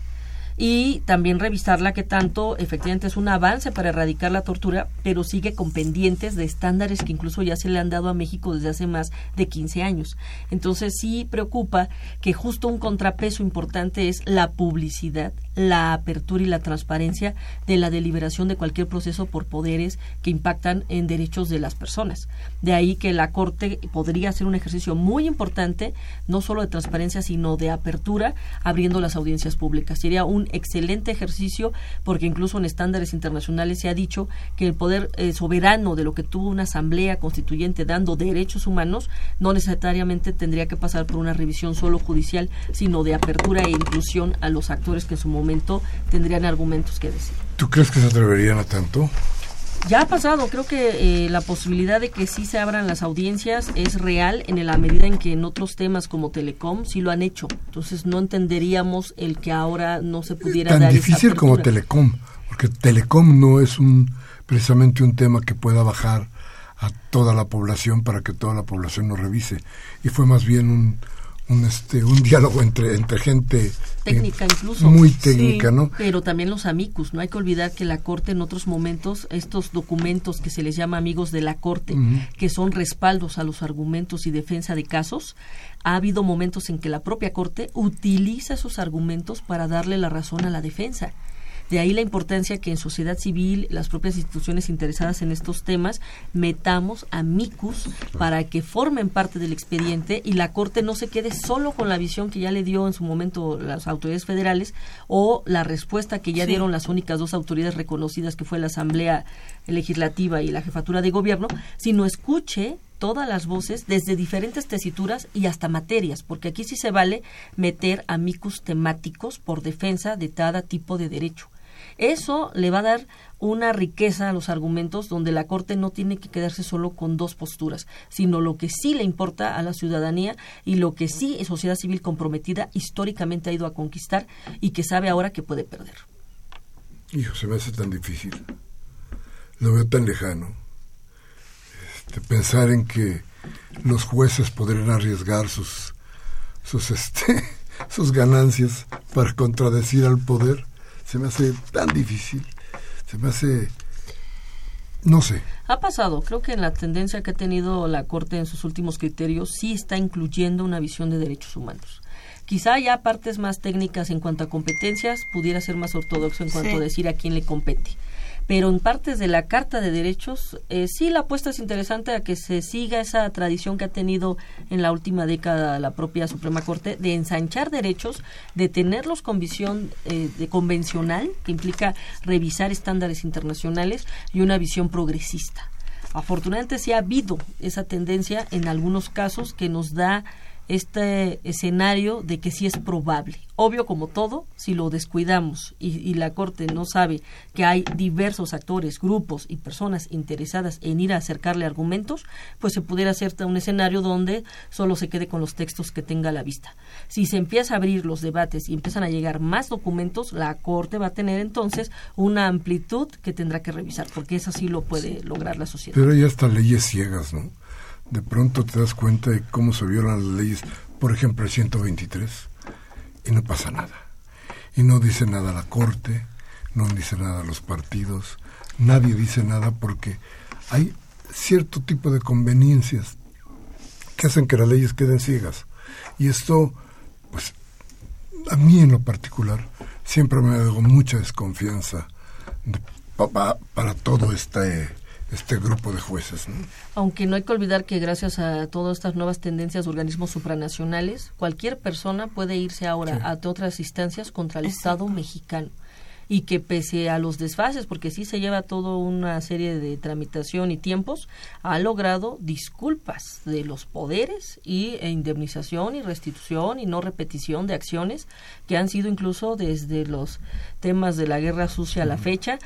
y también revisarla que tanto efectivamente es un avance para erradicar la tortura, pero sigue con pendientes de estándares que incluso ya se le han dado a México desde hace más de 15 años. Entonces sí preocupa que justo un contrapeso importante es la publicidad, la apertura y la transparencia de la deliberación de cualquier proceso por poderes que impactan en derechos de las personas. De ahí que la Corte podría hacer un ejercicio muy importante, no solo de transparencia, sino de apertura, abriendo las audiencias públicas. Sería un excelente ejercicio porque incluso en estándares internacionales se ha dicho que el poder eh, soberano de lo que tuvo una asamblea constituyente dando derechos humanos no necesariamente tendría que pasar por una revisión solo judicial, sino de apertura e inclusión a los actores que en su momento tendrían argumentos que decir. ¿Tú crees que se atreverían a tanto? Ya ha pasado, creo que eh, la posibilidad de que sí se abran las audiencias es real en la medida en que en otros temas como Telecom sí lo han hecho. Entonces no entenderíamos el que ahora no se pudiera Tan dar difícil como Telecom, porque Telecom no es un precisamente un tema que pueda bajar a toda la población para que toda la población lo revise. Y fue más bien un, un este un diálogo entre entre gente técnica incluso. muy técnica no pero también los amigos no hay que olvidar que la corte en otros momentos estos documentos que se les llama amigos de la corte que son respaldos a los argumentos y defensa de casos ha habido momentos en que la propia corte utiliza esos argumentos para darle la razón a la defensa de ahí la importancia que en sociedad civil, las propias instituciones interesadas en estos temas, metamos a MICUS para que formen parte del expediente y la Corte no se quede solo con la visión que ya le dio en su momento las autoridades federales o la respuesta que ya dieron las únicas dos autoridades reconocidas que fue la Asamblea Legislativa y la Jefatura de Gobierno, sino escuche todas las voces desde diferentes tesituras y hasta materias, porque aquí sí se vale meter amicus temáticos por defensa de cada tipo de derecho. Eso le va a dar una riqueza a los argumentos donde la Corte no tiene que quedarse solo con dos posturas, sino lo que sí le importa a la ciudadanía y lo que sí es sociedad civil comprometida históricamente ha ido a conquistar y que sabe ahora que puede perder. Hijo, se me hace tan difícil. Lo veo tan lejano. Este, pensar en que los jueces podrían arriesgar sus sus este *laughs* sus ganancias para contradecir al poder se me hace tan difícil, se me hace, no sé. Ha pasado, creo que en la tendencia que ha tenido la Corte en sus últimos criterios sí está incluyendo una visión de derechos humanos. Quizá ya partes más técnicas en cuanto a competencias pudiera ser más ortodoxo en cuanto a decir a quién le compete pero en partes de la Carta de Derechos eh, sí la apuesta es interesante a que se siga esa tradición que ha tenido en la última década la propia Suprema Corte de ensanchar derechos, de tenerlos con visión eh, de convencional, que implica revisar estándares internacionales y una visión progresista. Afortunadamente sí ha habido esa tendencia en algunos casos que nos da este escenario de que sí es probable. Obvio, como todo, si lo descuidamos y, la Corte no sabe que hay diversos actores, grupos y personas interesadas en ir a acercarle argumentos, pues se pudiera hacer un escenario donde solo se quede con los textos que tenga a la vista. Si se empieza a abrir los debates y empiezan a llegar más documentos, la Corte va a tener entonces una amplitud que tendrá que revisar, porque eso sí lo puede lograr la sociedad. Pero hay hasta leyes ciegas, ¿no? De pronto te das cuenta de cómo se violan las leyes, por ejemplo el 123, y no pasa nada. Y no dice nada la Corte, no dice nada los partidos, nadie dice nada porque hay cierto tipo de conveniencias que hacen que las leyes queden ciegas. Y esto, pues, a mí en lo particular, siempre me ha dado mucha desconfianza para todo este este grupo de jueces. Aunque no hay que olvidar que gracias a todas estas nuevas tendencias de organismos supranacionales, cualquier persona puede irse ahora a otras instancias contra el Estado mexicano. Y que pese a los desfases, porque sí se lleva toda una serie de tramitación y tiempos, ha logrado disculpas de los poderes y e indemnización y restitución y no repetición de acciones que han sido incluso desde los temas de la guerra sucia a la fecha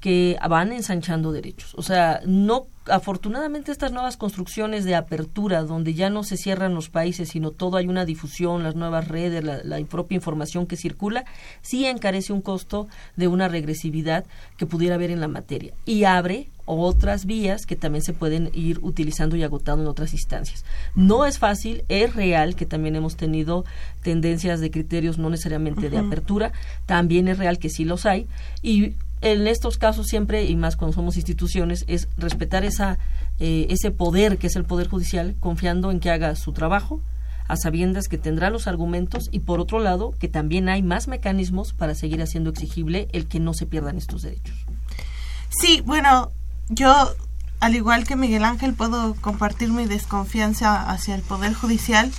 que van ensanchando derechos. O sea, no afortunadamente estas nuevas construcciones de apertura donde ya no se cierran los países, sino todo hay una difusión, las nuevas redes, la, la propia información que circula, sí encarece un costo de una regresividad que pudiera haber en la materia y abre otras vías que también se pueden ir utilizando y agotando en otras instancias. No es fácil, es real que también hemos tenido tendencias de criterios no necesariamente de apertura, también es real que sí los hay y en estos casos siempre y más cuando somos instituciones es respetar esa eh, ese poder que es el poder judicial confiando en que haga su trabajo a sabiendas que tendrá los argumentos y por otro lado que también hay más mecanismos para seguir haciendo exigible el que no se pierdan estos derechos. Sí, bueno, yo al igual que Miguel Ángel puedo compartir mi desconfianza hacia el poder judicial,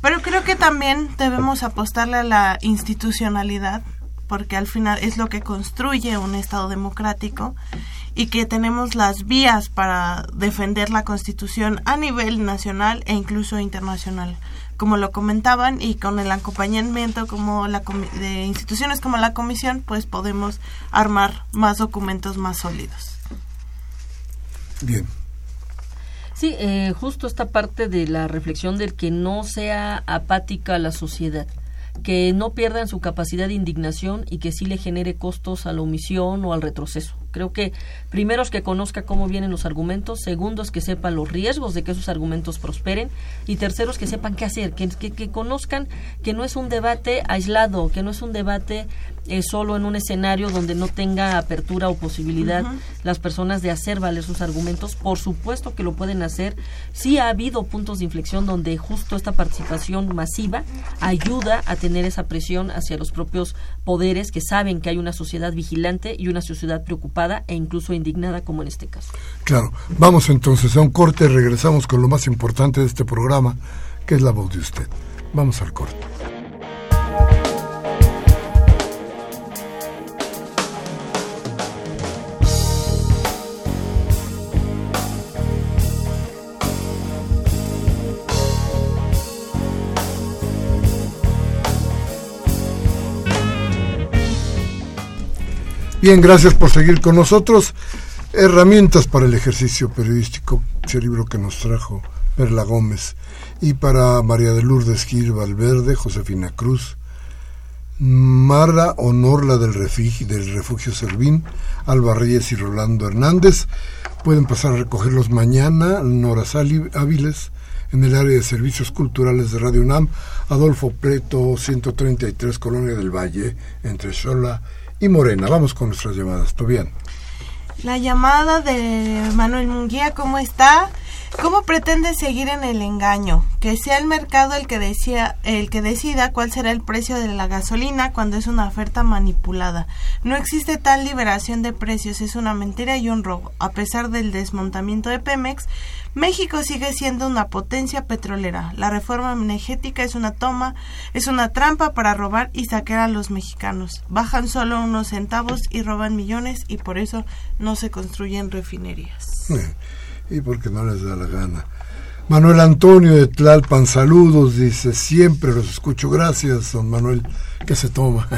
pero creo que también debemos apostarle a la institucionalidad porque al final es lo que construye un Estado democrático y que tenemos las vías para defender la Constitución a nivel nacional e incluso internacional como lo comentaban, y con el acompañamiento como la de instituciones como la Comisión, pues podemos armar más documentos más sólidos. Bien. Sí, eh, justo esta parte de la reflexión del que no sea apática la sociedad que no pierdan su capacidad de indignación y que sí le genere costos a la omisión o al retroceso. Creo que primero es que conozca cómo vienen los argumentos, segundo es que sepa los riesgos de que esos argumentos prosperen y tercero es que sepan qué hacer, que, que, conozcan que no es un debate aislado, que no es un debate eh, solo en un escenario donde no tenga apertura o posibilidad las personas de hacer valer sus argumentos. Por supuesto que lo pueden hacer. Sí ha habido puntos de inflexión donde justo esta participación masiva ayuda a tener esa presión hacia los propios poderes que saben que hay una sociedad vigilante y una sociedad preocupada e incluso indignada como en este caso. Claro, vamos entonces a un corte, y regresamos con lo más importante de este programa, que es la voz de usted. Vamos al corte. Bien, gracias por seguir con nosotros. Herramientas para el ejercicio periodístico, ese libro que nos trajo Perla Gómez. Y para María de Lourdes Gil Valverde, Josefina Cruz, Mara Honorla del Refugio, del Refugio Servín, Alba Reyes y Rolando Hernández. Pueden pasar a recogerlos mañana, Nora Sali Áviles, en el área de servicios culturales de Radio UNAM, Adolfo Preto, 133, Colonia del Valle, entre Xola y Morena. Vamos con nuestras llamadas. ¿Todo bien? La llamada de Manuel Munguía, ¿cómo está? ¿Cómo pretende seguir en el engaño? Que sea el mercado el que, decía, el que decida cuál será el precio de la gasolina cuando es una oferta manipulada. No existe tal liberación de precios, es una mentira y un robo. A pesar del desmontamiento de Pemex, México sigue siendo una potencia petrolera. La reforma energética es una toma, es una trampa para robar y saquear a los mexicanos. Bajan solo unos centavos y roban millones y por eso no se construyen refinerías. Y porque no les da la gana. Manuel Antonio de Tlalpan, saludos, dice, siempre los escucho, gracias, don Manuel, que se toma.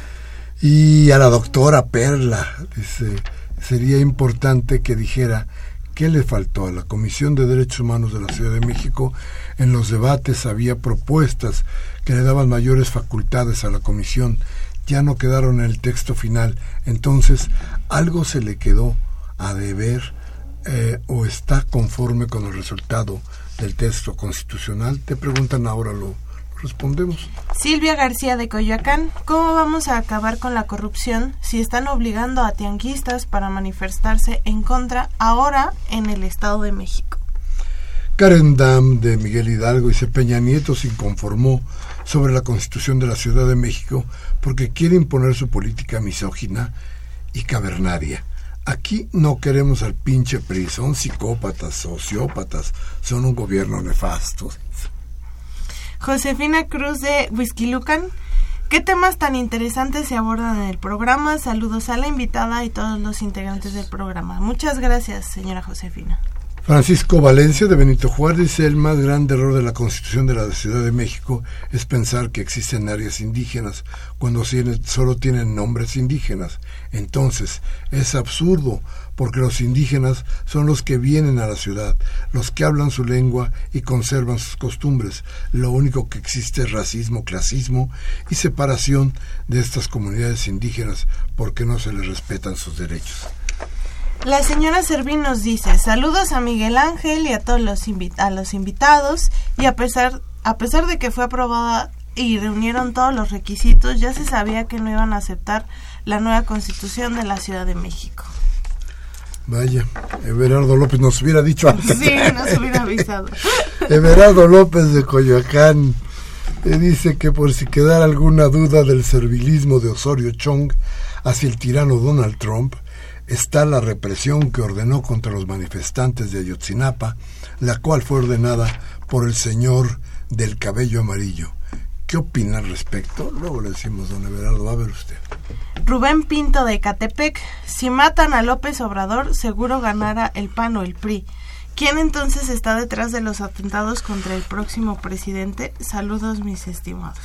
*laughs* y a la doctora Perla, dice, sería importante que dijera ¿Qué le faltó a la Comisión de Derechos Humanos de la Ciudad de México? En los debates había propuestas que le daban mayores facultades a la Comisión, ya no quedaron en el texto final, entonces algo se le quedó a deber eh, o está conforme con el resultado del texto constitucional. Te preguntan ahora lo, respondemos. Silvia García de Coyoacán, ¿cómo vamos a acabar con la corrupción si están obligando a tianguistas para manifestarse en contra ahora en el Estado de México? Karen Dam de Miguel Hidalgo dice Peña Nieto se inconformó sobre la constitución de la Ciudad de México porque quiere imponer su política misógina y cavernaria. Aquí no queremos al pinche PRI, son psicópatas, sociópatas, son un gobierno nefasto. Josefina Cruz de Whisky Lucan. ¿Qué temas tan interesantes se abordan en el programa? Saludos a la invitada y todos los integrantes del programa. Muchas gracias, señora Josefina. Francisco Valencia de Benito Juárez dice el más grande error de la Constitución de la Ciudad de México es pensar que existen áreas indígenas cuando solo tienen nombres indígenas. Entonces, es absurdo porque los indígenas son los que vienen a la ciudad, los que hablan su lengua y conservan sus costumbres. Lo único que existe es racismo, clasismo y separación de estas comunidades indígenas porque no se les respetan sus derechos. La señora Servín nos dice, saludos a Miguel Ángel y a todos los, a los invitados y a pesar, a pesar de que fue aprobada y reunieron todos los requisitos, ya se sabía que no iban a aceptar la nueva constitución de la Ciudad de México. Vaya, Everardo López nos hubiera dicho *laughs* antes. Sí, nos hubiera avisado. *laughs* Everardo López de Coyoacán eh, dice que por si quedara alguna duda del servilismo de Osorio Chong hacia el tirano Donald Trump, está la represión que ordenó contra los manifestantes de Ayotzinapa, la cual fue ordenada por el señor del cabello amarillo. ¿Qué opina al respecto? Luego le decimos, don Everardo, va a ver usted. Rubén Pinto de Catepec, si matan a López Obrador, seguro ganará el PAN o el PRI. ¿Quién entonces está detrás de los atentados contra el próximo presidente? Saludos, mis estimados.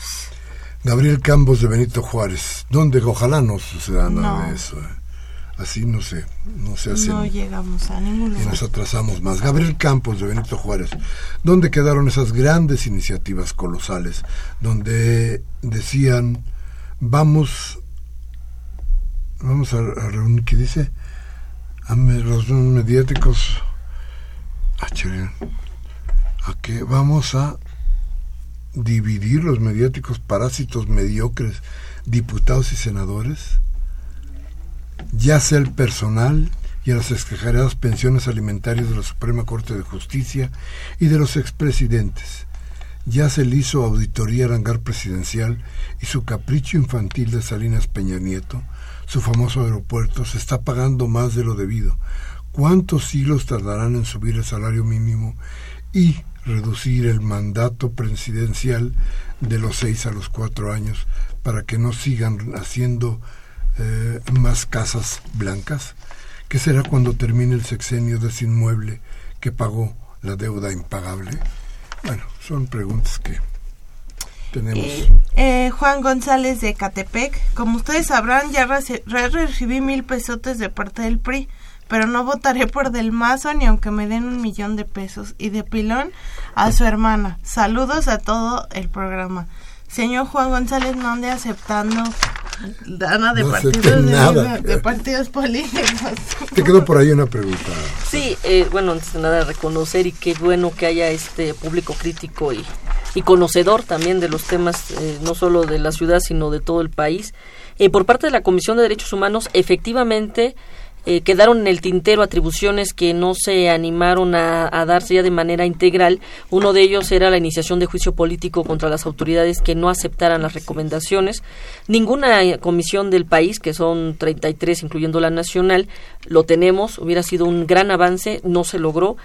Gabriel Campos de Benito Juárez, ¿dónde ojalá no suceda nada de eso. ¿eh? Así no sé, no se hace. No llegamos a ningún lugar. Y nos atrasamos más. Gabriel Campos de Benito Juárez, ¿dónde quedaron esas grandes iniciativas colosales? Donde decían, vamos, vamos a, reunir, ¿qué dice? A los mediáticos, a, a que vamos a dividir los mediáticos parásitos mediocres, diputados y senadores ya sea el personal y a las exageradas pensiones alimentarias de la Suprema Corte de Justicia y de los expresidentes. Ya se le hizo auditoría al hangar presidencial y su capricho infantil de Salinas Peña Nieto, su famoso aeropuerto, se está pagando más de lo debido. ¿Cuántos siglos tardarán en subir el salario mínimo y reducir el mandato presidencial de los seis a los cuatro años para que no sigan haciendo eh, más casas blancas? ¿Qué será cuando termine el sexenio de ese inmueble que pagó la deuda impagable? Bueno, son preguntas que tenemos. Eh, eh, Juan González de Catepec, como ustedes sabrán, ya recibí mil pesotes de parte del PRI, pero no votaré por Del Mazo ni aunque me den un millón de pesos. Y de pilón a su hermana. Saludos a todo el programa. Señor Juan González, no ande aceptando Dana de, partidos, de, partidos políticos. Te quedó por ahí una pregunta. Sí, eh, bueno, antes de nada reconocer y qué bueno que haya este público crítico y, y conocedor también de los temas, eh, no solo de la ciudad, sino de todo el país. Eh, por parte de la Comisión de Derechos Humanos, efectivamente, eh, quedaron en el tintero atribuciones que no se animaron a, darse ya de manera integral. Uno de ellos era la iniciación de juicio político contra las autoridades que no aceptaran las recomendaciones. Ninguna comisión del país, que son 33, incluyendo la nacional, lo tenemos. Hubiera sido un gran avance, no se logró.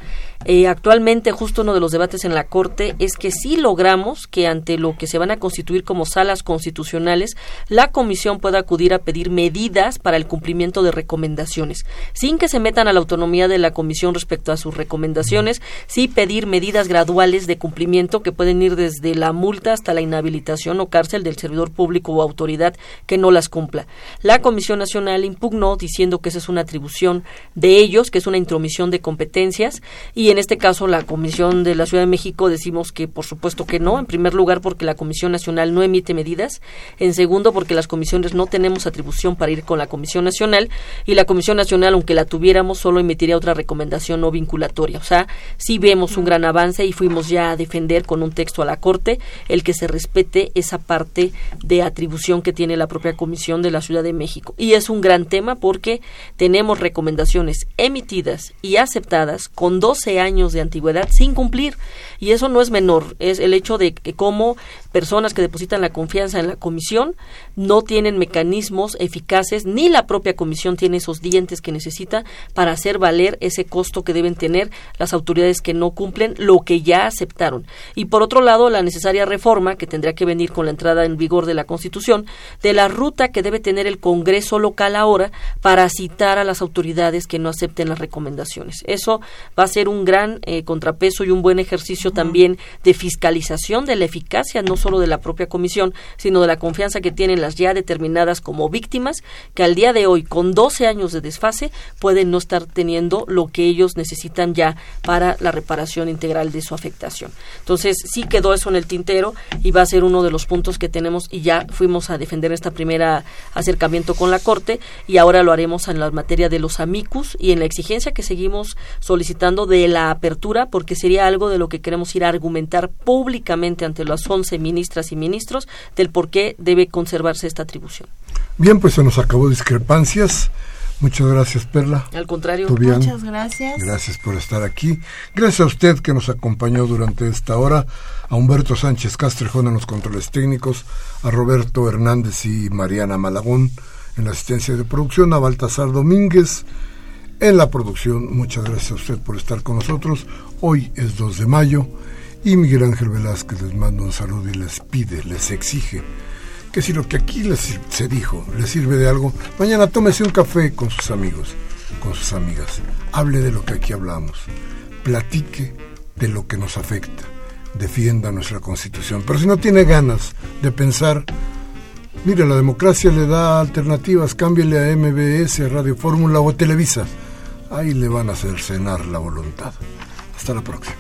Eh, actualmente, justo uno de los debates en la Corte es que sí logramos que ante lo que se van a constituir como salas constitucionales, la comisión pueda acudir a pedir medidas para el cumplimiento de recomendaciones sin que se metan a la autonomía de la comisión respecto a sus recomendaciones, sí pedir medidas graduales de cumplimiento que pueden ir desde la multa hasta la inhabilitación o cárcel del servidor público o autoridad que no las cumpla. La Comisión Nacional impugnó diciendo que esa es una atribución de ellos, que es una intromisión de competencias, y en este caso la Comisión de la Ciudad de México decimos que por supuesto que no, en primer lugar porque la Comisión Nacional no emite medidas, en segundo porque las comisiones no tenemos atribución para ir con la Comisión Nacional y la Comisión Nacional, aunque la tuviéramos, solo emitiría otra recomendación no vinculatoria. O sea, sí vemos un gran avance y fuimos ya a defender con un texto a la Corte el que se respete esa parte de atribución que tiene la propia Comisión de la Ciudad de México. Y es un gran tema porque tenemos recomendaciones emitidas y aceptadas con 12 años de antigüedad sin cumplir. Y eso no es menor, es el hecho de que como personas que depositan la confianza en la Comisión no tienen mecanismos eficaces, ni la propia Comisión tiene esos dientes que necesita para hacer valer ese costo que deben tener las autoridades que no cumplen lo que ya aceptaron. Y por otro lado, la necesaria reforma que tendría que venir con la entrada en vigor de la Constitución de la ruta que debe tener el Congreso local ahora para citar a las autoridades que no acepten las recomendaciones. Eso va a ser un gran eh, contrapeso y un buen ejercicio también de fiscalización de la eficacia no solo de la propia comisión, sino de la confianza que tienen las ya determinadas como víctimas, que al día de hoy, con 12 años de desfase, pueden no estar teniendo lo que ellos necesitan ya para la reparación integral de su afectación. Entonces, sí quedó eso en el tintero y va a ser uno de los puntos que tenemos y ya fuimos a defender esta primera acercamiento con la Corte y ahora lo haremos en la materia de los amicus y en la exigencia que seguimos solicitando de la apertura porque sería algo de lo que queremos ir a argumentar públicamente ante las 11 ministras y ministros del por qué debe conservarse esta atribución. Bien, pues se nos acabó discrepancias. Muchas gracias, Perla. Al contrario. Muchas gracias. Gracias por estar aquí. Gracias a usted que nos acompañó durante esta hora, a Humberto Sánchez Castrejón en los controles técnicos, a Roberto Hernández y Mariana Malagón en la asistencia de producción, a Baltasar Domínguez en la producción. Muchas gracias a usted por estar con nosotros. Hoy es 2 de mayo y Miguel Ángel Velázquez les manda un saludo y les pide, les exige que si lo que aquí les, se dijo les sirve de algo, mañana tómese un café con sus amigos, con sus amigas. Hable de lo que aquí hablamos. Platique de lo que nos afecta. Defienda nuestra constitución. Pero si no tiene ganas de pensar, mire, la democracia le da alternativas. Cámbiele a MBS, Radio Fórmula o Televisa. Ahí le van a hacer cenar la voluntad. Hasta la próxima.